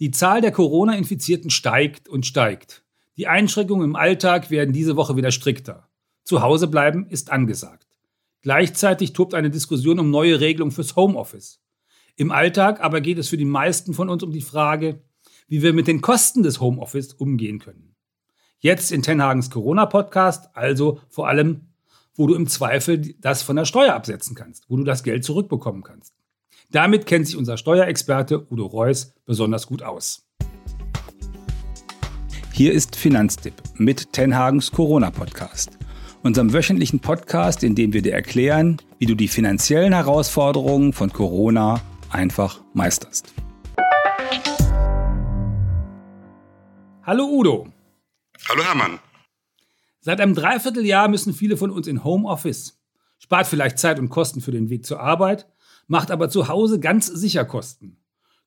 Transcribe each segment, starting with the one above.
Die Zahl der Corona-Infizierten steigt und steigt. Die Einschränkungen im Alltag werden diese Woche wieder strikter. Zu Hause bleiben ist angesagt. Gleichzeitig tobt eine Diskussion um neue Regelungen fürs Homeoffice. Im Alltag aber geht es für die meisten von uns um die Frage, wie wir mit den Kosten des Homeoffice umgehen können. Jetzt in Tenhagens Corona-Podcast, also vor allem, wo du im Zweifel das von der Steuer absetzen kannst, wo du das Geld zurückbekommen kannst. Damit kennt sich unser Steuerexperte Udo Reuss besonders gut aus. Hier ist Finanztipp mit Tenhagens Corona-Podcast, unserem wöchentlichen Podcast, in dem wir dir erklären, wie du die finanziellen Herausforderungen von Corona einfach meisterst. Hallo Udo. Hallo Hermann. Seit einem Dreivierteljahr müssen viele von uns in Homeoffice. Spart vielleicht Zeit und Kosten für den Weg zur Arbeit, macht aber zu Hause ganz sicher Kosten.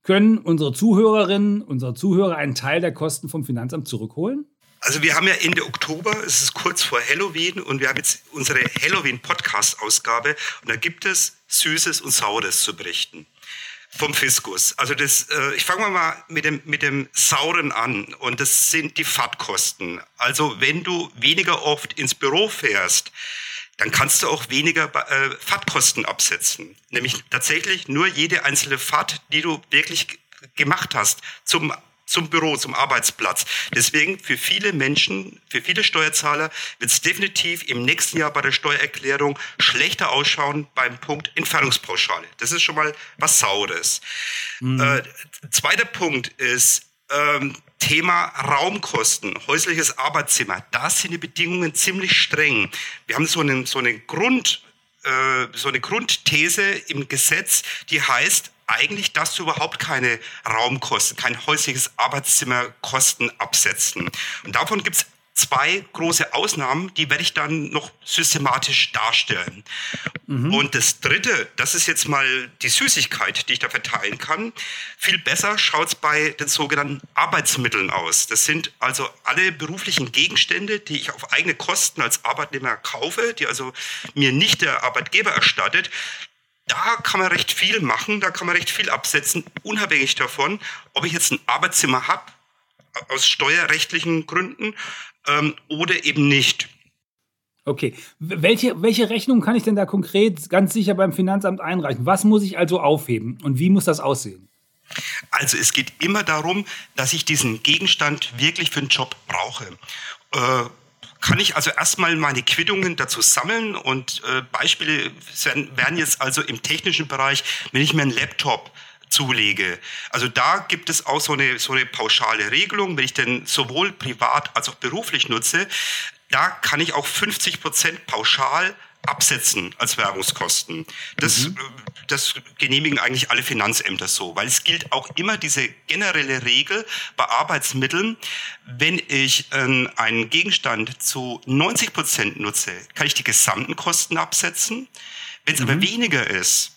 Können unsere Zuhörerinnen, unsere Zuhörer einen Teil der Kosten vom Finanzamt zurückholen? Also wir haben ja Ende Oktober, es ist kurz vor Halloween und wir haben jetzt unsere Halloween-Podcast-Ausgabe und da gibt es Süßes und Saures zu berichten vom Fiskus. Also das, äh, ich fange mal mit dem, mit dem Sauren an und das sind die Fahrtkosten. Also wenn du weniger oft ins Büro fährst, dann kannst du auch weniger äh, Fahrtkosten absetzen. Nämlich tatsächlich nur jede einzelne Fahrt, die du wirklich gemacht hast zum zum Büro, zum Arbeitsplatz. Deswegen für viele Menschen, für viele Steuerzahler wird es definitiv im nächsten Jahr bei der Steuererklärung schlechter ausschauen beim Punkt Entfernungspauschale. Das ist schon mal was Saures. Mhm. Äh, zweiter Punkt ist ähm, Thema Raumkosten, häusliches Arbeitszimmer. Da sind die Bedingungen ziemlich streng. Wir haben so einen, so eine Grund, äh, so eine Grundthese im Gesetz, die heißt, eigentlich darfst du überhaupt keine Raumkosten, kein häusliches Arbeitszimmerkosten absetzen. Und davon gibt es zwei große Ausnahmen, die werde ich dann noch systematisch darstellen. Mhm. Und das Dritte, das ist jetzt mal die Süßigkeit, die ich da verteilen kann. Viel besser schaut es bei den sogenannten Arbeitsmitteln aus. Das sind also alle beruflichen Gegenstände, die ich auf eigene Kosten als Arbeitnehmer kaufe, die also mir nicht der Arbeitgeber erstattet da kann man recht viel machen, da kann man recht viel absetzen, unabhängig davon, ob ich jetzt ein Arbeitszimmer habe, aus steuerrechtlichen Gründen, ähm, oder eben nicht. Okay. Welche, welche Rechnung kann ich denn da konkret ganz sicher beim Finanzamt einreichen? Was muss ich also aufheben und wie muss das aussehen? Also es geht immer darum, dass ich diesen Gegenstand wirklich für den Job brauche. Äh, kann ich also erstmal meine Quittungen dazu sammeln und äh, Beispiele werden jetzt also im technischen Bereich, wenn ich mir einen Laptop zulege. Also da gibt es auch so eine, so eine pauschale Regelung, wenn ich den sowohl privat als auch beruflich nutze, da kann ich auch 50 Prozent pauschal absetzen als Werbungskosten. Das, mhm. Äh, das genehmigen eigentlich alle Finanzämter so, weil es gilt auch immer diese generelle Regel bei Arbeitsmitteln, wenn ich äh, einen Gegenstand zu 90 Prozent nutze, kann ich die gesamten Kosten absetzen. Wenn es mhm. aber weniger ist,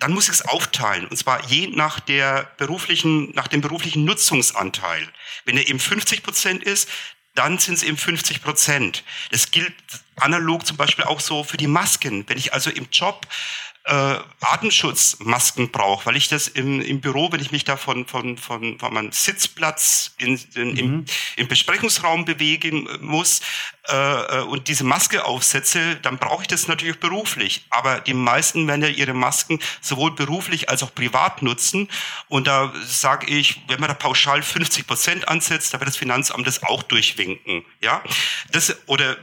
dann muss ich es aufteilen. Und zwar je nach der beruflichen, nach dem beruflichen Nutzungsanteil. Wenn er eben 50 Prozent ist, dann sind es eben 50 Prozent. Das gilt analog zum Beispiel auch so für die Masken. Wenn ich also im Job äh, Atemschutzmasken brauche, weil ich das im, im Büro, wenn ich mich da von, von, von, von meinem Sitzplatz in, in, mhm. im, im Besprechungsraum bewegen muss äh, äh, und diese Maske aufsetze, dann brauche ich das natürlich beruflich. Aber die meisten werden ja ihre Masken sowohl beruflich als auch privat nutzen. Und da sage ich, wenn man da pauschal 50 Prozent ansetzt, da wird das Finanzamt das auch durchwinken. Ja, das oder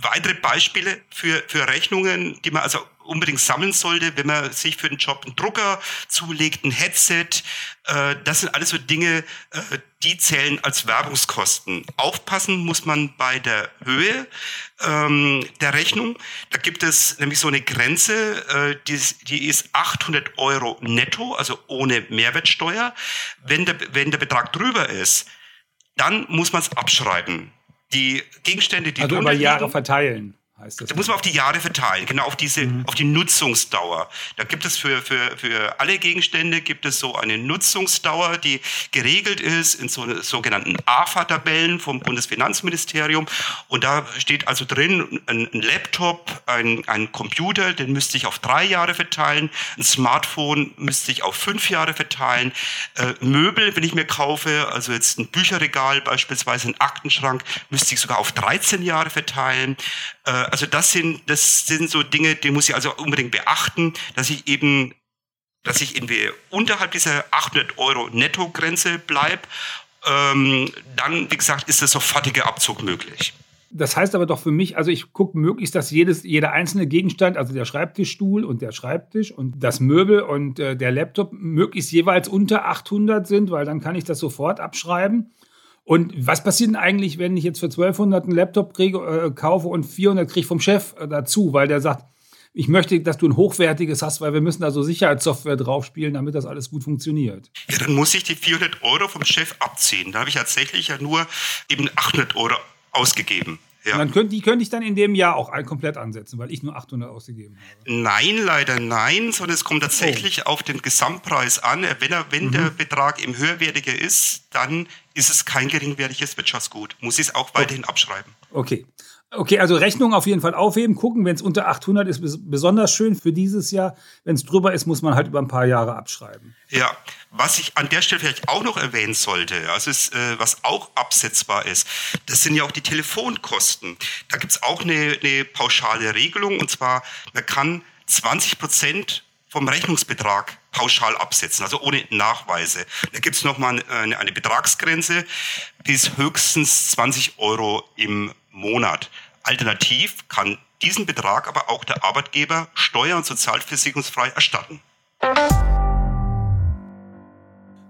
weitere Beispiele für, für Rechnungen, die man also unbedingt sammeln sollte, wenn man sich für den Job einen Drucker zulegt, ein Headset. Äh, das sind alles so Dinge, äh, die zählen als Werbungskosten. Aufpassen muss man bei der Höhe ähm, der Rechnung. Da gibt es nämlich so eine Grenze, äh, die, die ist 800 Euro netto, also ohne Mehrwertsteuer. Wenn der, wenn der Betrag drüber ist, dann muss man es abschreiben. Die Gegenstände, die also über Jahre verteilen heißt das. Da muss man auf die Jahre verteilen, genau auf diese, mhm. auf die Nutzungsdauer. Da gibt es für, für, für alle Gegenstände gibt es so eine Nutzungsdauer, die geregelt ist in so sogenannten AFA-Tabellen vom Bundesfinanzministerium. Und da steht also drin, ein, ein Laptop, ein, ein Computer, den müsste ich auf drei Jahre verteilen, ein Smartphone müsste ich auf fünf Jahre verteilen, äh, Möbel, wenn ich mir kaufe, also jetzt ein Bücherregal beispielsweise, ein Aktenschrank, müsste ich sogar auf 13 Jahre verteilen. Äh, also das sind, das sind so Dinge, die muss ich also unbedingt beachten, dass ich eben, dass ich irgendwie unterhalb dieser 800 Euro Nettogrenze bleibe. Ähm, dann, wie gesagt, ist der sofortige Abzug möglich. Das heißt aber doch für mich, also ich gucke möglichst, dass jedes, jeder einzelne Gegenstand, also der Schreibtischstuhl und der Schreibtisch und das Möbel und äh, der Laptop möglichst jeweils unter 800 sind, weil dann kann ich das sofort abschreiben. Und was passiert denn eigentlich, wenn ich jetzt für 1200 einen Laptop kriege, äh, kaufe und 400 kriege ich vom Chef äh, dazu, weil der sagt, ich möchte, dass du ein hochwertiges hast, weil wir müssen da so Sicherheitssoftware draufspielen, damit das alles gut funktioniert. Ja, dann muss ich die 400 Euro vom Chef abziehen. Da habe ich tatsächlich ja nur eben 800 Euro ausgegeben. Ja. Und dann könnte, die könnte ich dann in dem Jahr auch komplett ansetzen, weil ich nur 800 ausgegeben habe. Nein, leider nein, sondern es kommt tatsächlich oh. auf den Gesamtpreis an. Wenn, er, wenn mhm. der Betrag im höherwertiger ist, dann ist es kein geringwertiges Wirtschaftsgut. Muss ich es auch weiterhin oh. abschreiben. Okay. Okay, also Rechnung auf jeden Fall aufheben, gucken. Wenn es unter 800 ist, besonders schön für dieses Jahr. Wenn es drüber ist, muss man halt über ein paar Jahre abschreiben. Ja, was ich an der Stelle vielleicht auch noch erwähnen sollte, also ist, äh, was auch absetzbar ist, das sind ja auch die Telefonkosten. Da gibt es auch eine, eine pauschale Regelung und zwar, man kann 20 Prozent vom Rechnungsbetrag pauschal absetzen, also ohne Nachweise. Da gibt es nochmal eine, eine Betragsgrenze bis höchstens 20 Euro im Monat. Alternativ kann diesen Betrag aber auch der Arbeitgeber steuer- und sozialversicherungsfrei erstatten.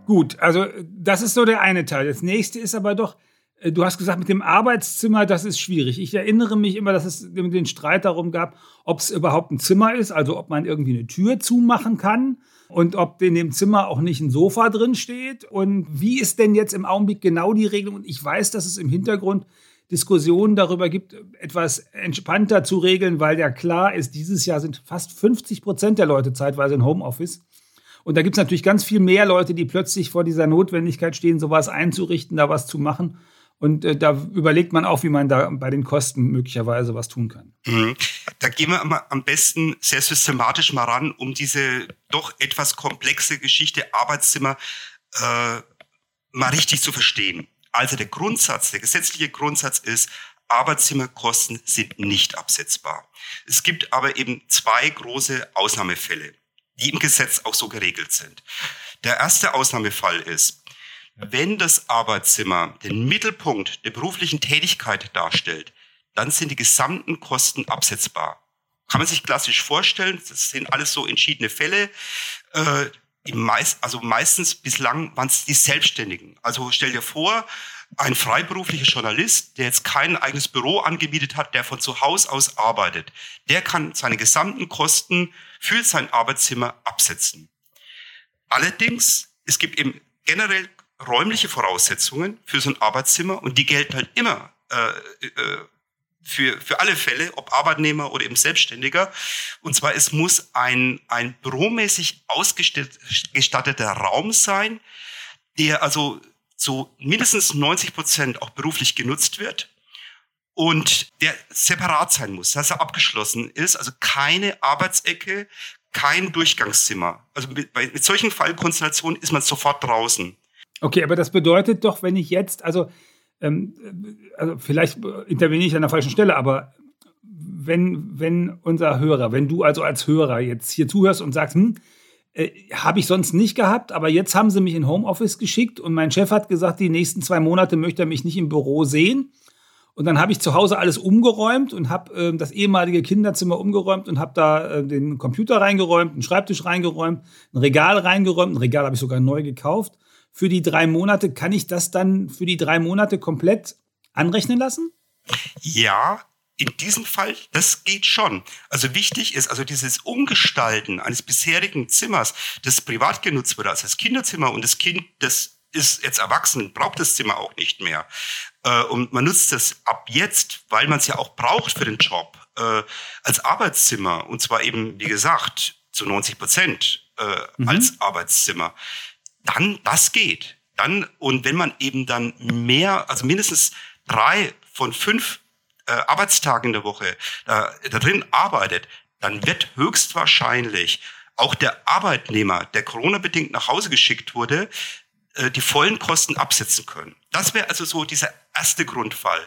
Gut, also das ist so der eine Teil. Das nächste ist aber doch, du hast gesagt, mit dem Arbeitszimmer, das ist schwierig. Ich erinnere mich immer, dass es den Streit darum gab, ob es überhaupt ein Zimmer ist, also ob man irgendwie eine Tür zumachen kann und ob in dem Zimmer auch nicht ein Sofa drin steht. Und wie ist denn jetzt im Augenblick genau die Regelung? Und ich weiß, dass es im Hintergrund Diskussionen darüber gibt, etwas entspannter zu regeln, weil ja klar ist, dieses Jahr sind fast 50 Prozent der Leute zeitweise im Homeoffice. Und da gibt es natürlich ganz viel mehr Leute, die plötzlich vor dieser Notwendigkeit stehen, sowas einzurichten, da was zu machen. Und äh, da überlegt man auch, wie man da bei den Kosten möglicherweise was tun kann. Mhm. Da gehen wir am besten sehr systematisch mal ran, um diese doch etwas komplexe Geschichte Arbeitszimmer äh, mal richtig zu verstehen. Also der Grundsatz, der gesetzliche Grundsatz ist, Arbeitszimmerkosten sind nicht absetzbar. Es gibt aber eben zwei große Ausnahmefälle, die im Gesetz auch so geregelt sind. Der erste Ausnahmefall ist, wenn das Arbeitszimmer den Mittelpunkt der beruflichen Tätigkeit darstellt, dann sind die gesamten Kosten absetzbar. Kann man sich klassisch vorstellen, das sind alles so entschiedene Fälle. Äh, meist, also meistens bislang waren es die Selbstständigen. Also stell dir vor, ein freiberuflicher Journalist, der jetzt kein eigenes Büro angemietet hat, der von zu Hause aus arbeitet, der kann seine gesamten Kosten für sein Arbeitszimmer absetzen. Allerdings, es gibt eben generell räumliche Voraussetzungen für so ein Arbeitszimmer und die gelten halt immer äh, äh, für, für alle Fälle, ob Arbeitnehmer oder eben Selbstständiger. Und zwar, es muss ein, ein büromäßig ausgestatteter Raum sein, der also zu mindestens 90 Prozent auch beruflich genutzt wird und der separat sein muss, dass er abgeschlossen ist, also keine Arbeitsecke, kein Durchgangszimmer. Also mit, mit solchen Fallkonstellationen ist man sofort draußen. Okay, aber das bedeutet doch, wenn ich jetzt, also ähm, also vielleicht interveniere ich an der falschen Stelle, aber wenn, wenn unser Hörer, wenn du also als Hörer jetzt hier zuhörst und sagst, hm, äh, habe ich sonst nicht gehabt, aber jetzt haben sie mich in Homeoffice geschickt und mein Chef hat gesagt, die nächsten zwei Monate möchte er mich nicht im Büro sehen. Und dann habe ich zu Hause alles umgeräumt und habe äh, das ehemalige Kinderzimmer umgeräumt und habe da äh, den Computer reingeräumt, einen Schreibtisch reingeräumt, ein Regal reingeräumt. Ein Regal habe ich sogar neu gekauft für die drei Monate. Kann ich das dann für die drei Monate komplett anrechnen lassen? Ja, in diesem Fall, das geht schon. Also wichtig ist also dieses Umgestalten eines bisherigen Zimmers, das privat genutzt wurde, also das Kinderzimmer und das Kind, das ist jetzt erwachsen, braucht das Zimmer auch nicht mehr. Äh, und man nutzt das ab jetzt, weil man es ja auch braucht für den Job, äh, als Arbeitszimmer, und zwar eben, wie gesagt, zu 90 Prozent äh, mhm. als Arbeitszimmer, dann das geht. Dann, und wenn man eben dann mehr, also mindestens drei von fünf äh, Arbeitstagen in der Woche da, da drin arbeitet, dann wird höchstwahrscheinlich auch der Arbeitnehmer, der Corona-bedingt nach Hause geschickt wurde, äh, die vollen Kosten absetzen können. Das wäre also so dieser erste Grundfall.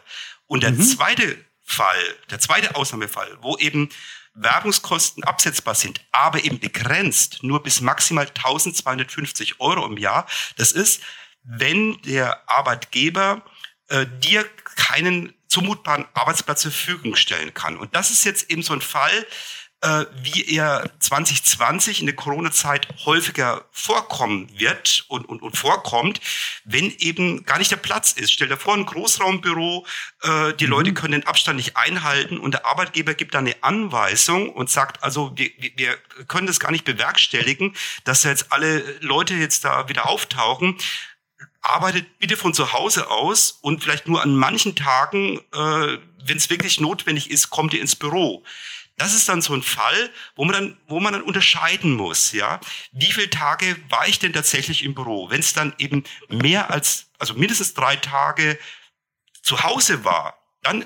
Und der mhm. zweite Fall, der zweite Ausnahmefall, wo eben Werbungskosten absetzbar sind, aber eben begrenzt nur bis maximal 1250 Euro im Jahr. Das ist, wenn der Arbeitgeber äh, dir keinen zumutbaren Arbeitsplatz zur Verfügung stellen kann. Und das ist jetzt eben so ein Fall, äh, wie er 2020 in der Corona-Zeit häufiger vorkommen wird und, und, und vorkommt, wenn eben gar nicht der Platz ist. Stell dir vor, ein Großraumbüro, äh, die mhm. Leute können den Abstand nicht einhalten und der Arbeitgeber gibt dann eine Anweisung und sagt, also wir, wir können das gar nicht bewerkstelligen, dass jetzt alle Leute jetzt da wieder auftauchen arbeitet bitte von zu Hause aus und vielleicht nur an manchen Tagen, äh, wenn es wirklich notwendig ist, kommt ihr ins Büro. Das ist dann so ein Fall, wo man dann, wo man dann unterscheiden muss, ja. Wie viele Tage war ich denn tatsächlich im Büro? Wenn es dann eben mehr als, also mindestens drei Tage zu Hause war, dann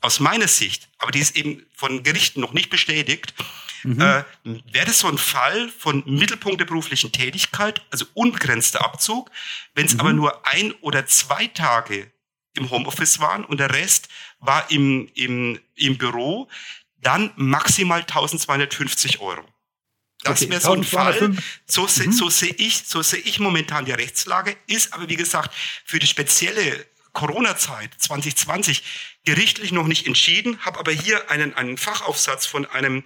aus meiner Sicht, aber die ist eben von Gerichten noch nicht bestätigt, mhm. äh, wäre das so ein Fall von Mittelpunkt der beruflichen Tätigkeit, also unbegrenzter Abzug. Wenn es mhm. aber nur ein oder zwei Tage im Homeoffice waren und der Rest war im, im, im Büro, dann maximal 1250 Euro. Das okay, wäre so ein Fall. So, se, mhm. so sehe ich, so sehe ich momentan die Rechtslage. Ist aber, wie gesagt, für die spezielle Corona-Zeit 2020 gerichtlich noch nicht entschieden, habe aber hier einen, einen Fachaufsatz von einem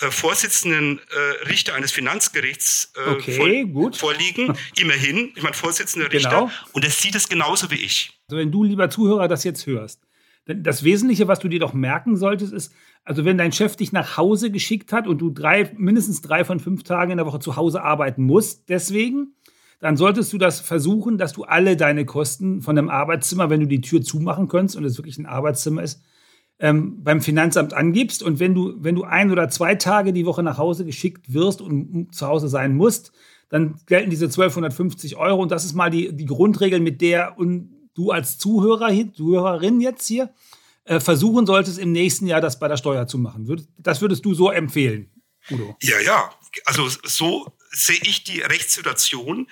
äh, Vorsitzenden äh, Richter eines Finanzgerichts äh, okay, vor, vorliegen. Immerhin, ich meine, Vorsitzender Richter. Genau. Und er sieht es genauso wie ich. Also wenn du, lieber Zuhörer, das jetzt hörst, das Wesentliche, was du dir doch merken solltest, ist, also wenn dein Chef dich nach Hause geschickt hat und du drei, mindestens drei von fünf Tagen in der Woche zu Hause arbeiten musst, deswegen, dann solltest du das versuchen, dass du alle deine Kosten von dem Arbeitszimmer, wenn du die Tür zumachen könntest und es wirklich ein Arbeitszimmer ist, ähm, beim Finanzamt angibst. Und wenn du, wenn du ein oder zwei Tage die Woche nach Hause geschickt wirst und zu Hause sein musst, dann gelten diese 1250 Euro. Und das ist mal die, die Grundregel, mit der und du als Zuhörer, Zuhörerin jetzt hier versuchen solltest, im nächsten Jahr das bei der Steuer zu machen. Das würdest du so empfehlen, Udo? Ja, ja. Also so sehe ich die Rechtssituation.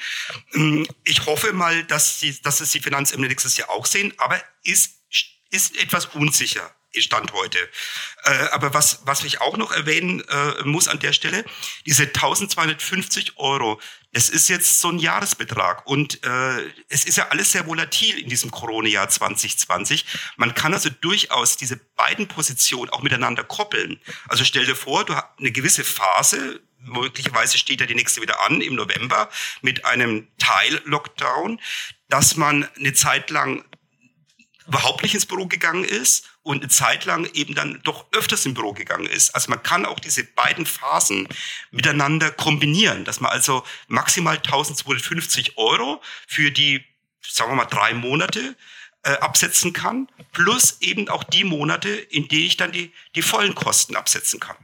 Ähm, ich hoffe mal, dass, die, dass es die Finanzämter nächstes Jahr auch sehen, aber ist, ist etwas unsicher. Stand heute. Äh, aber was, was ich auch noch erwähnen äh, muss an der Stelle, diese 1250 Euro, es ist jetzt so ein Jahresbetrag und äh, es ist ja alles sehr volatil in diesem Corona-Jahr 2020. Man kann also durchaus diese beiden Positionen auch miteinander koppeln. Also stell dir vor, du hast eine gewisse Phase, möglicherweise steht ja die nächste wieder an im November mit einem Teil-Lockdown, dass man eine Zeit lang überhaupt nicht ins Büro gegangen ist und eine Zeit lang eben dann doch öfters im Büro gegangen ist. Also man kann auch diese beiden Phasen miteinander kombinieren, dass man also maximal 1250 Euro für die, sagen wir mal, drei Monate äh, absetzen kann, plus eben auch die Monate, in denen ich dann die, die vollen Kosten absetzen kann.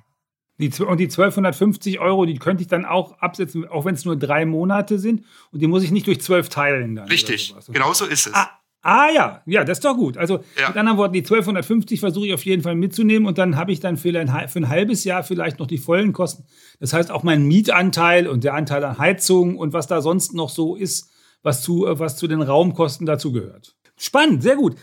Die, und die 1250 Euro, die könnte ich dann auch absetzen, auch wenn es nur drei Monate sind. Und die muss ich nicht durch zwölf teilen. Dann Richtig, genau so ist es. Ah, Ah ja, ja, das ist doch gut. Also ja. mit anderen Worten, die 1250 versuche ich auf jeden Fall mitzunehmen und dann habe ich dann für ein, für ein halbes Jahr vielleicht noch die vollen Kosten. Das heißt auch mein Mietanteil und der Anteil an Heizung und was da sonst noch so ist, was zu, was zu den Raumkosten dazu gehört. Spannend, sehr gut.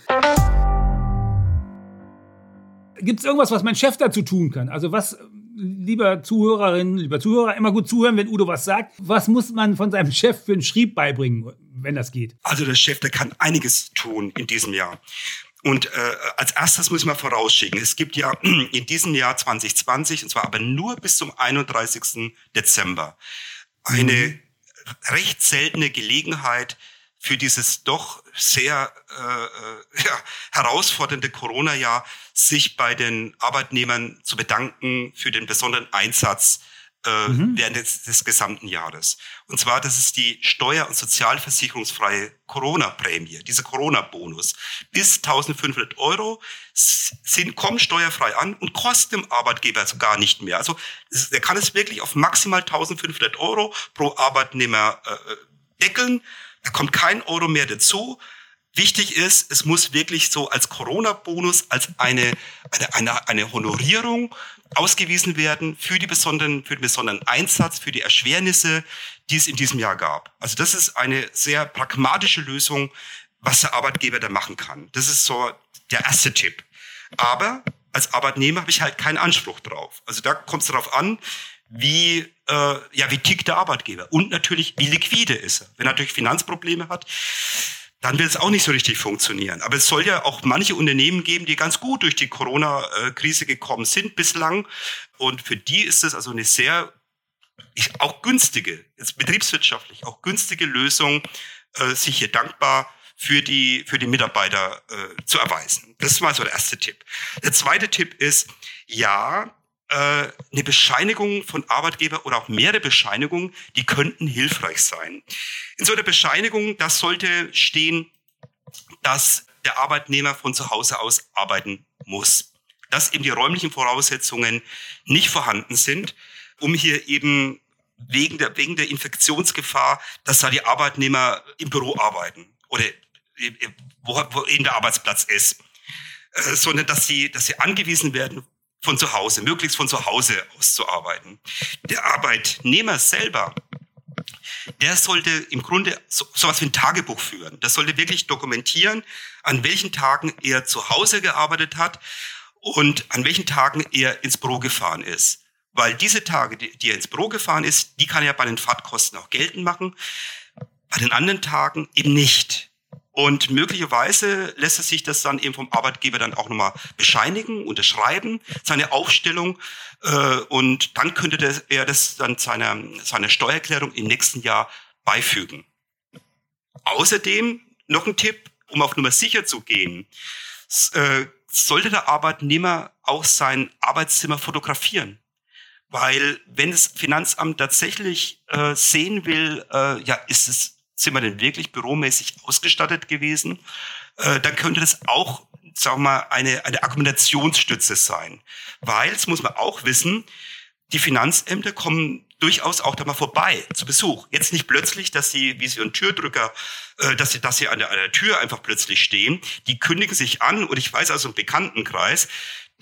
Gibt es irgendwas, was mein Chef dazu tun kann? Also was, lieber Zuhörerinnen, lieber Zuhörer, immer gut zuhören, wenn Udo was sagt. Was muss man von seinem Chef für einen Schrieb beibringen, wenn das geht? Also der Chef, der kann einiges tun in diesem Jahr. Und äh, als erstes muss ich mal vorausschicken, es gibt ja in diesem Jahr 2020, und zwar aber nur bis zum 31. Dezember, eine mhm. recht seltene Gelegenheit, für dieses doch sehr äh, äh, ja, herausfordernde Corona-Jahr sich bei den Arbeitnehmern zu bedanken für den besonderen Einsatz äh, mhm. während des, des, gesamten Jahres. Und zwar, das ist die steuer- und sozialversicherungsfreie Corona-Prämie, dieser Corona-Bonus. Bis 1500 Euro sind, kommen steuerfrei an und kosten dem Arbeitgeber sogar nicht mehr. Also der kann es wirklich auf maximal 1500 Euro pro Arbeitnehmer äh, deckeln. Da kommt kein Euro mehr dazu. Wichtig ist, es muss wirklich so als Corona-Bonus, als eine, eine, eine, eine Honorierung ausgewiesen werden für, die besonderen, für den besonderen Einsatz, für die Erschwernisse, die es in diesem Jahr gab. Also das ist eine sehr pragmatische Lösung, was der Arbeitgeber da machen kann. Das ist so der erste Tipp. Aber als Arbeitnehmer habe ich halt keinen Anspruch drauf. Also da kommt es darauf an, wie, äh, ja, wie tickt der Arbeitgeber und natürlich, wie liquide ist er. Wenn er natürlich Finanzprobleme hat, dann wird es auch nicht so richtig funktionieren. Aber es soll ja auch manche Unternehmen geben, die ganz gut durch die Corona-Krise gekommen sind bislang. Und für die ist es also eine sehr, auch günstige, jetzt betriebswirtschaftlich, auch günstige Lösung, äh, sich hier dankbar für die, für die Mitarbeiter äh, zu erweisen. Das ist mal so der erste Tipp. Der zweite Tipp ist, ja, eine Bescheinigung von Arbeitgeber oder auch mehrere Bescheinigungen, die könnten hilfreich sein. In so einer Bescheinigung, das sollte stehen, dass der Arbeitnehmer von zu Hause aus arbeiten muss. Dass eben die räumlichen Voraussetzungen nicht vorhanden sind, um hier eben wegen der, wegen der Infektionsgefahr, dass da die Arbeitnehmer im Büro arbeiten oder wo, wo eben der Arbeitsplatz ist, äh, sondern dass sie, dass sie angewiesen werden von zu Hause, möglichst von zu Hause aus zu arbeiten. Der Arbeitnehmer selber, der sollte im Grunde so, sowas wie ein Tagebuch führen. Das sollte wirklich dokumentieren, an welchen Tagen er zu Hause gearbeitet hat und an welchen Tagen er ins Büro gefahren ist. Weil diese Tage, die, die er ins Büro gefahren ist, die kann er bei den Fahrtkosten auch geltend machen. Bei den anderen Tagen eben nicht. Und möglicherweise lässt es sich das dann eben vom Arbeitgeber dann auch nochmal bescheinigen, unterschreiben, seine Aufstellung. Äh, und dann könnte das, er das dann seiner, seiner Steuererklärung im nächsten Jahr beifügen. Außerdem noch ein Tipp, um auf Nummer sicher zu gehen. Äh, sollte der Arbeitnehmer auch sein Arbeitszimmer fotografieren? Weil wenn das Finanzamt tatsächlich äh, sehen will, äh, ja, ist es sind wir denn wirklich büromäßig ausgestattet gewesen? Äh, dann könnte das auch, sagen wir mal, eine, eine Argumentationsstütze sein. Weil, das muss man auch wissen, die Finanzämter kommen durchaus auch da mal vorbei zu Besuch. Jetzt nicht plötzlich, dass sie, wie sie ein Türdrücker, äh, dass sie, dass sie an der, an der Tür einfach plötzlich stehen. Die kündigen sich an und ich weiß also im Bekanntenkreis,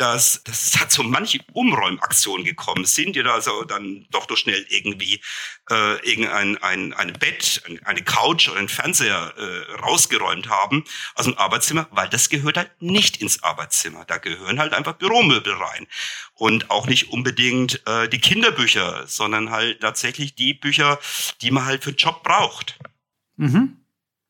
dass, es hat so manche Umräumaktionen gekommen sind, die da also dann doch so schnell irgendwie äh, irgendein ein, ein Bett, eine Couch oder ein Fernseher äh, rausgeräumt haben aus dem Arbeitszimmer, weil das gehört halt nicht ins Arbeitszimmer. Da gehören halt einfach Büromöbel rein. Und auch nicht unbedingt äh, die Kinderbücher, sondern halt tatsächlich die Bücher, die man halt für den Job braucht. Mhm.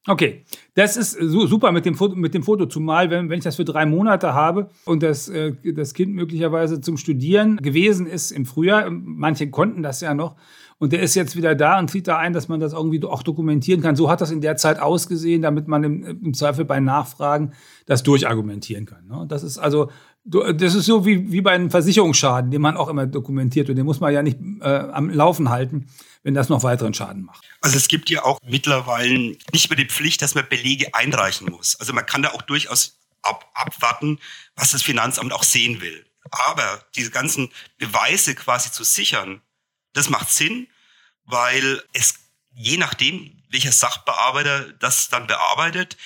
Okay, das ist super mit dem Foto, mit dem Foto zumal wenn, wenn ich das für drei Monate habe und das, äh, das Kind möglicherweise zum Studieren gewesen ist im Frühjahr, manche konnten das ja noch, und der ist jetzt wieder da und zieht da ein, dass man das irgendwie auch dokumentieren kann. So hat das in der Zeit ausgesehen, damit man im, im Zweifel bei Nachfragen das durchargumentieren kann. Ne? Das ist also, das ist so wie, wie bei einem Versicherungsschaden, den man auch immer dokumentiert und den muss man ja nicht äh, am Laufen halten, wenn das noch weiteren Schaden macht. Also es gibt ja auch mittlerweile nicht mehr die Pflicht, dass man Belege einreichen muss. Also man kann da auch durchaus ab, abwarten, was das Finanzamt auch sehen will. Aber diese ganzen Beweise quasi zu sichern, das macht Sinn, weil es je nachdem, welcher Sachbearbeiter das dann bearbeitet,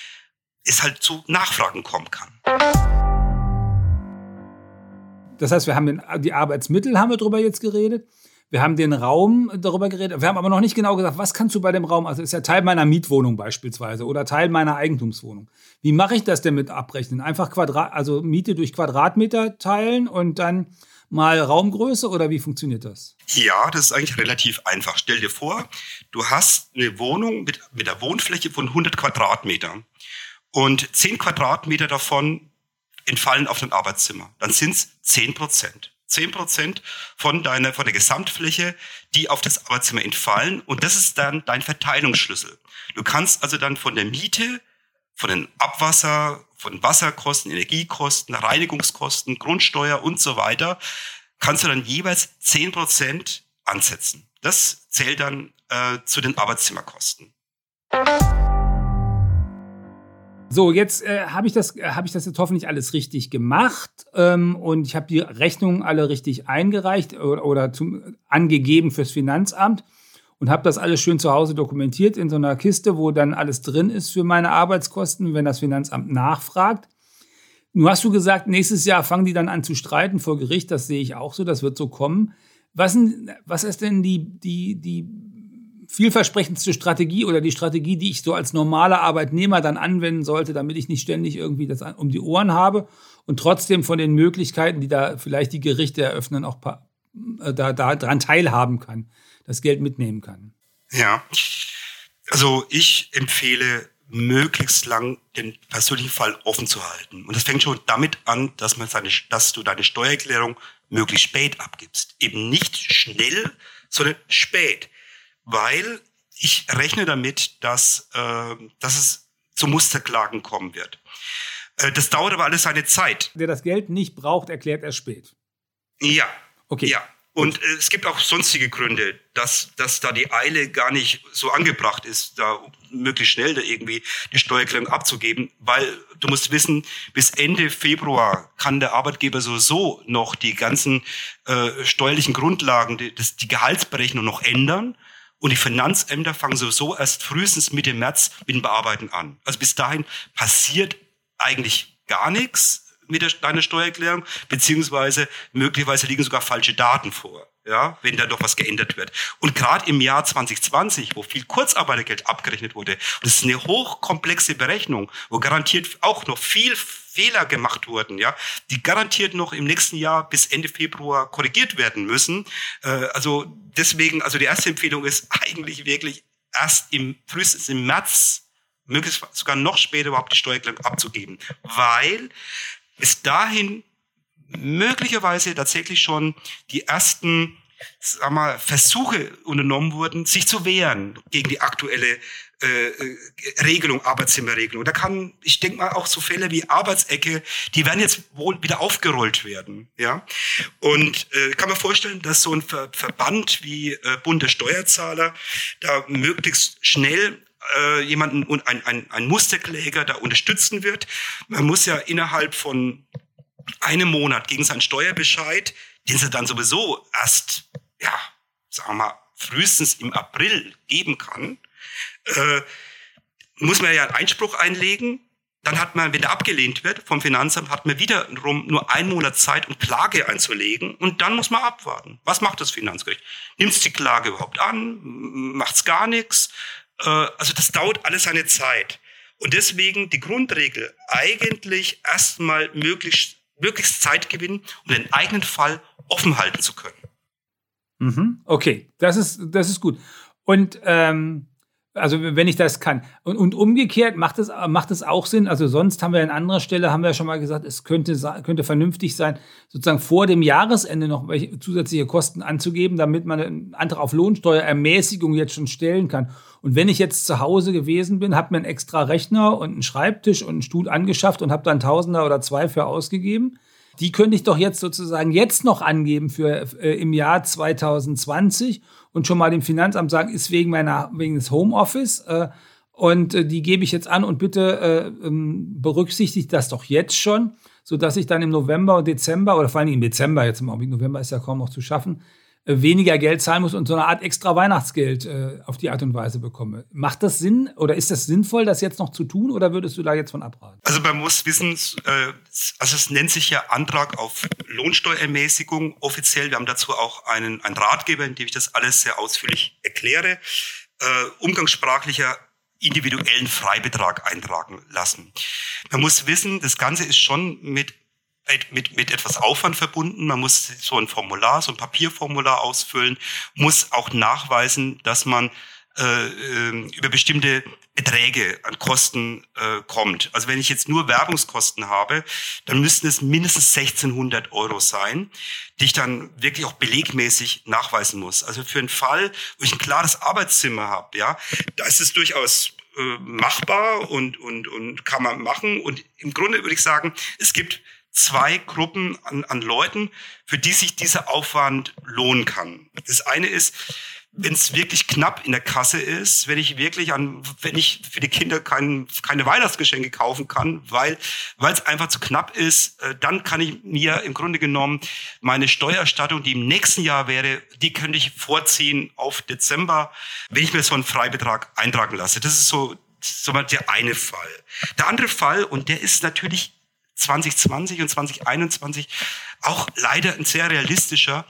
es halt zu Nachfragen kommen kann. Das heißt, wir haben den, die Arbeitsmittel, haben wir darüber jetzt geredet. Wir haben den Raum darüber geredet. Wir haben aber noch nicht genau gesagt, was kannst du bei dem Raum, also ist ja Teil meiner Mietwohnung beispielsweise oder Teil meiner Eigentumswohnung. Wie mache ich das denn mit abrechnen? Einfach Quadrat, also Miete durch Quadratmeter teilen und dann mal Raumgröße oder wie funktioniert das? Ja, das ist eigentlich relativ einfach. Stell dir vor, du hast eine Wohnung mit, mit einer Wohnfläche von 100 Quadratmetern und 10 Quadratmeter davon entfallen auf dein Arbeitszimmer. Dann sind es 10 Prozent. 10 Prozent von deiner, von der Gesamtfläche, die auf das Arbeitszimmer entfallen. Und das ist dann dein Verteilungsschlüssel. Du kannst also dann von der Miete, von den Abwasser, von Wasserkosten, Energiekosten, Reinigungskosten, Grundsteuer und so weiter, kannst du dann jeweils zehn Prozent ansetzen. Das zählt dann äh, zu den Arbeitszimmerkosten. So, jetzt äh, habe ich das, äh, habe ich das jetzt hoffentlich alles richtig gemacht ähm, und ich habe die Rechnungen alle richtig eingereicht oder, oder zum, angegeben fürs Finanzamt und habe das alles schön zu Hause dokumentiert in so einer Kiste, wo dann alles drin ist für meine Arbeitskosten, wenn das Finanzamt nachfragt. Nun hast du gesagt, nächstes Jahr fangen die dann an zu streiten vor Gericht. Das sehe ich auch so, das wird so kommen. Was, was ist denn die, die, die vielversprechendste Strategie oder die Strategie, die ich so als normaler Arbeitnehmer dann anwenden sollte, damit ich nicht ständig irgendwie das um die Ohren habe und trotzdem von den Möglichkeiten, die da vielleicht die Gerichte eröffnen, auch äh, da, da dran teilhaben kann, das Geld mitnehmen kann. Ja, also ich empfehle möglichst lang den persönlichen Fall offen zu halten. Und das fängt schon damit an, dass man seine, dass du deine Steuererklärung möglichst spät abgibst. Eben nicht schnell, sondern spät weil ich rechne damit, dass, äh, dass es zu Musterklagen kommen wird. Äh, das dauert aber alles seine Zeit. Wer das Geld nicht braucht, erklärt er spät. Ja. Okay. Ja. Und äh, es gibt auch sonstige Gründe, dass, dass da die Eile gar nicht so angebracht ist, da möglichst schnell da irgendwie die Steuererklärung abzugeben, weil du musst wissen, bis Ende Februar kann der Arbeitgeber sowieso noch die ganzen äh, steuerlichen Grundlagen, die, das, die Gehaltsberechnung noch ändern. Und die Finanzämter fangen sowieso erst frühestens Mitte März mit dem Bearbeiten an. Also bis dahin passiert eigentlich gar nichts mit der, deiner Steuererklärung, beziehungsweise möglicherweise liegen sogar falsche Daten vor, ja, wenn da doch was geändert wird. Und gerade im Jahr 2020, wo viel Kurzarbeitergeld abgerechnet wurde, das ist eine hochkomplexe Berechnung, wo garantiert auch noch viel Fehler gemacht wurden, ja, die garantiert noch im nächsten Jahr bis Ende Februar korrigiert werden müssen. Äh, also deswegen, also die erste Empfehlung ist eigentlich wirklich erst im frühestens im März, möglichst sogar noch später überhaupt die Steuererklärung abzugeben, weil bis dahin möglicherweise tatsächlich schon die ersten sag mal, Versuche unternommen wurden, sich zu wehren gegen die aktuelle äh, äh, Regelung, Arbeitszimmerregelung. Da kann, ich denke mal, auch so Fälle wie Arbeitsecke, die werden jetzt wohl wieder aufgerollt werden. Ja? Und äh, kann man vorstellen, dass so ein Ver Verband wie äh, Bund der Steuerzahler da möglichst schnell äh, jemanden und ein, ein, ein Musterkläger da unterstützen wird. Man muss ja innerhalb von einem Monat gegen seinen Steuerbescheid, den sie dann sowieso erst, ja, sagen wir mal, frühestens im April geben kann, äh, muss man ja einen Einspruch einlegen. Dann hat man, wenn der abgelehnt wird vom Finanzamt, hat man wiederum nur einen Monat Zeit, um Klage einzulegen. Und dann muss man abwarten. Was macht das Finanzgericht? Nimmt es die Klage überhaupt an? Macht es gar nichts? Äh, also das dauert alles seine Zeit. Und deswegen die Grundregel eigentlich erstmal möglichst, möglichst Zeit gewinnen, um den eigenen Fall offen halten zu können. Mhm. Okay, das ist, das ist gut. Und ähm, also wenn ich das kann. Und, und umgekehrt macht es, macht auch Sinn. Also sonst haben wir an anderer Stelle, haben wir ja schon mal gesagt, es könnte, könnte vernünftig sein, sozusagen vor dem Jahresende noch zusätzliche Kosten anzugeben, damit man einen Antrag auf Lohnsteuerermäßigung jetzt schon stellen kann. Und wenn ich jetzt zu Hause gewesen bin, habe mir einen extra Rechner und einen Schreibtisch und einen Stuhl angeschafft und habe dann Tausender oder zwei für ausgegeben, die könnte ich doch jetzt sozusagen jetzt noch angeben für äh, im Jahr 2020 und schon mal dem Finanzamt sagen, ist wegen meiner wegen des Homeoffice äh, und äh, die gebe ich jetzt an und bitte äh, ähm, berücksichtigt das doch jetzt schon, so dass ich dann im November und Dezember oder vor allem im Dezember jetzt im Augenblick November ist ja kaum noch zu schaffen, weniger Geld zahlen muss und so eine Art extra Weihnachtsgeld äh, auf die Art und Weise bekomme. Macht das Sinn oder ist das sinnvoll, das jetzt noch zu tun oder würdest du da jetzt von abraten? Also man muss wissen, äh, also es nennt sich ja Antrag auf Lohnsteuerermäßigung offiziell. Wir haben dazu auch einen, einen Ratgeber, in dem ich das alles sehr ausführlich erkläre. Äh, umgangssprachlicher individuellen Freibetrag eintragen lassen. Man muss wissen, das Ganze ist schon mit mit, mit etwas Aufwand verbunden. Man muss so ein Formular, so ein Papierformular ausfüllen, muss auch nachweisen, dass man äh, ähm, über bestimmte Beträge an Kosten äh, kommt. Also wenn ich jetzt nur Werbungskosten habe, dann müssten es mindestens 1600 Euro sein, die ich dann wirklich auch belegmäßig nachweisen muss. Also für einen Fall, wo ich ein klares Arbeitszimmer habe, ja, da ist es durchaus äh, machbar und, und, und kann man machen. Und im Grunde würde ich sagen, es gibt zwei Gruppen an, an Leuten, für die sich dieser Aufwand lohnen kann. Das eine ist, wenn es wirklich knapp in der Kasse ist, wenn ich wirklich an, wenn ich für die Kinder kein, keine Weihnachtsgeschenke kaufen kann, weil weil es einfach zu knapp ist, äh, dann kann ich mir im Grunde genommen meine Steuererstattung, die im nächsten Jahr wäre, die könnte ich vorziehen auf Dezember, wenn ich mir so einen Freibetrag eintragen lasse. Das ist so so der eine Fall. Der andere Fall und der ist natürlich 2020 und 2021 auch leider ein sehr realistischer,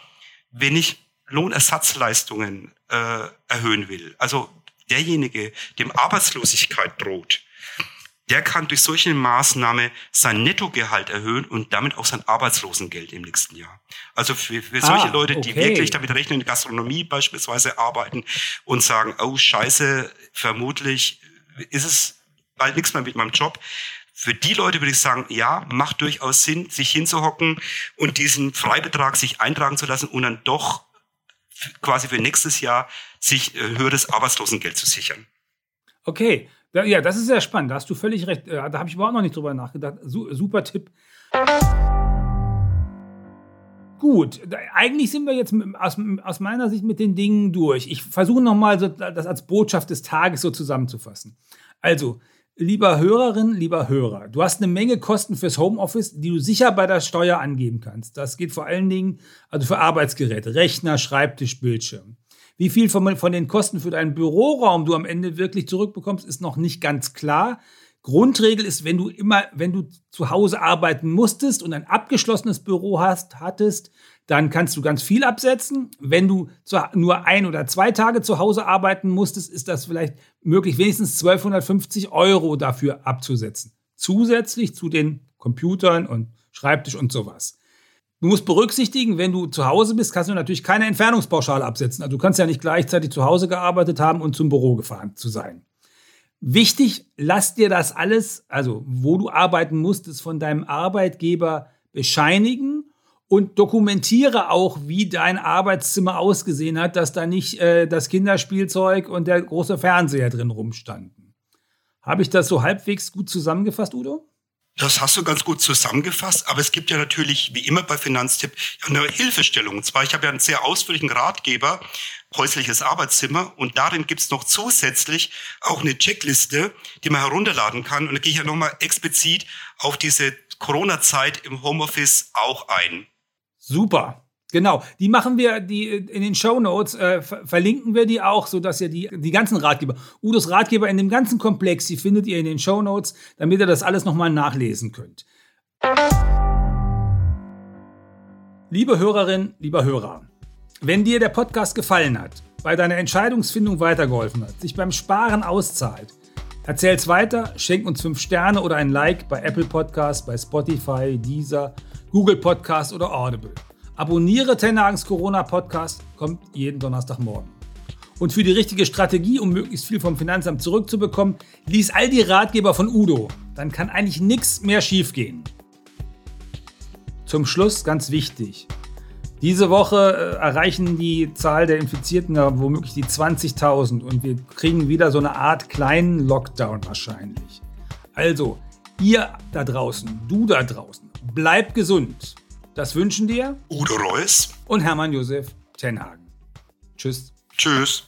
wenn ich Lohnersatzleistungen äh, erhöhen will. Also derjenige, dem Arbeitslosigkeit droht, der kann durch solche Maßnahme sein Nettogehalt erhöhen und damit auch sein Arbeitslosengeld im nächsten Jahr. Also für, für solche ah, Leute, die okay. wirklich damit rechnen, in Gastronomie beispielsweise arbeiten und sagen, oh scheiße, vermutlich ist es bald nichts mehr mit meinem Job. Für die Leute würde ich sagen, ja, macht durchaus Sinn, sich hinzuhocken und diesen Freibetrag sich eintragen zu lassen und dann doch quasi für nächstes Jahr sich äh, höheres Arbeitslosengeld zu sichern. Okay, ja, das ist sehr spannend. Da hast du völlig recht. Äh, da habe ich überhaupt noch nicht drüber nachgedacht. Super Tipp. Gut, eigentlich sind wir jetzt aus, aus, meiner Sicht mit den Dingen durch. Ich versuche nochmal so, das als Botschaft des Tages so zusammenzufassen. Also, Lieber Hörerin, lieber Hörer, du hast eine Menge Kosten fürs Homeoffice, die du sicher bei der Steuer angeben kannst. Das geht vor allen Dingen also für Arbeitsgeräte, Rechner, Schreibtisch, Bildschirm. Wie viel von, von den Kosten für deinen Büroraum du am Ende wirklich zurückbekommst, ist noch nicht ganz klar. Grundregel ist, wenn du immer, wenn du zu Hause arbeiten musstest und ein abgeschlossenes Büro hast, hattest, dann kannst du ganz viel absetzen. Wenn du nur ein oder zwei Tage zu Hause arbeiten musstest, ist das vielleicht möglich, wenigstens 1250 Euro dafür abzusetzen. Zusätzlich zu den Computern und Schreibtisch und sowas. Du musst berücksichtigen, wenn du zu Hause bist, kannst du natürlich keine Entfernungspauschale absetzen. Also du kannst ja nicht gleichzeitig zu Hause gearbeitet haben und zum Büro gefahren zu sein. Wichtig, lass dir das alles, also wo du arbeiten musstest, von deinem Arbeitgeber bescheinigen und dokumentiere auch, wie dein Arbeitszimmer ausgesehen hat, dass da nicht äh, das Kinderspielzeug und der große Fernseher drin rumstanden. Habe ich das so halbwegs gut zusammengefasst, Udo? Das hast du ganz gut zusammengefasst, aber es gibt ja natürlich, wie immer bei Finanztipp, eine Hilfestellung. Und zwar, ich habe ja einen sehr ausführlichen Ratgeber, häusliches Arbeitszimmer, und darin gibt es noch zusätzlich auch eine Checkliste, die man herunterladen kann. Und da gehe ich ja nochmal explizit auf diese Corona-Zeit im Homeoffice auch ein. Super. Genau, die machen wir die in den Show Notes, äh, verlinken wir die auch, sodass ihr die, die ganzen Ratgeber, Udos Ratgeber in dem ganzen Komplex, die findet ihr in den Show Notes, damit ihr das alles nochmal nachlesen könnt. Liebe Hörerin, lieber Hörer, wenn dir der Podcast gefallen hat, bei deiner Entscheidungsfindung weitergeholfen hat, sich beim Sparen auszahlt, erzähl's weiter, schenk uns 5 Sterne oder ein Like bei Apple Podcast, bei Spotify, Deezer Google Podcast oder Audible. Abonniere Tenhagens Corona Podcast, kommt jeden Donnerstagmorgen. Und für die richtige Strategie, um möglichst viel vom Finanzamt zurückzubekommen, lies all die Ratgeber von Udo. Dann kann eigentlich nichts mehr schiefgehen. Zum Schluss ganz wichtig. Diese Woche äh, erreichen die Zahl der Infizierten ja womöglich die 20.000 und wir kriegen wieder so eine Art kleinen Lockdown wahrscheinlich. Also, ihr da draußen, du da draußen, Bleib gesund. Das wünschen dir Udo Reus und Hermann Josef Tenhagen. Tschüss. Tschüss.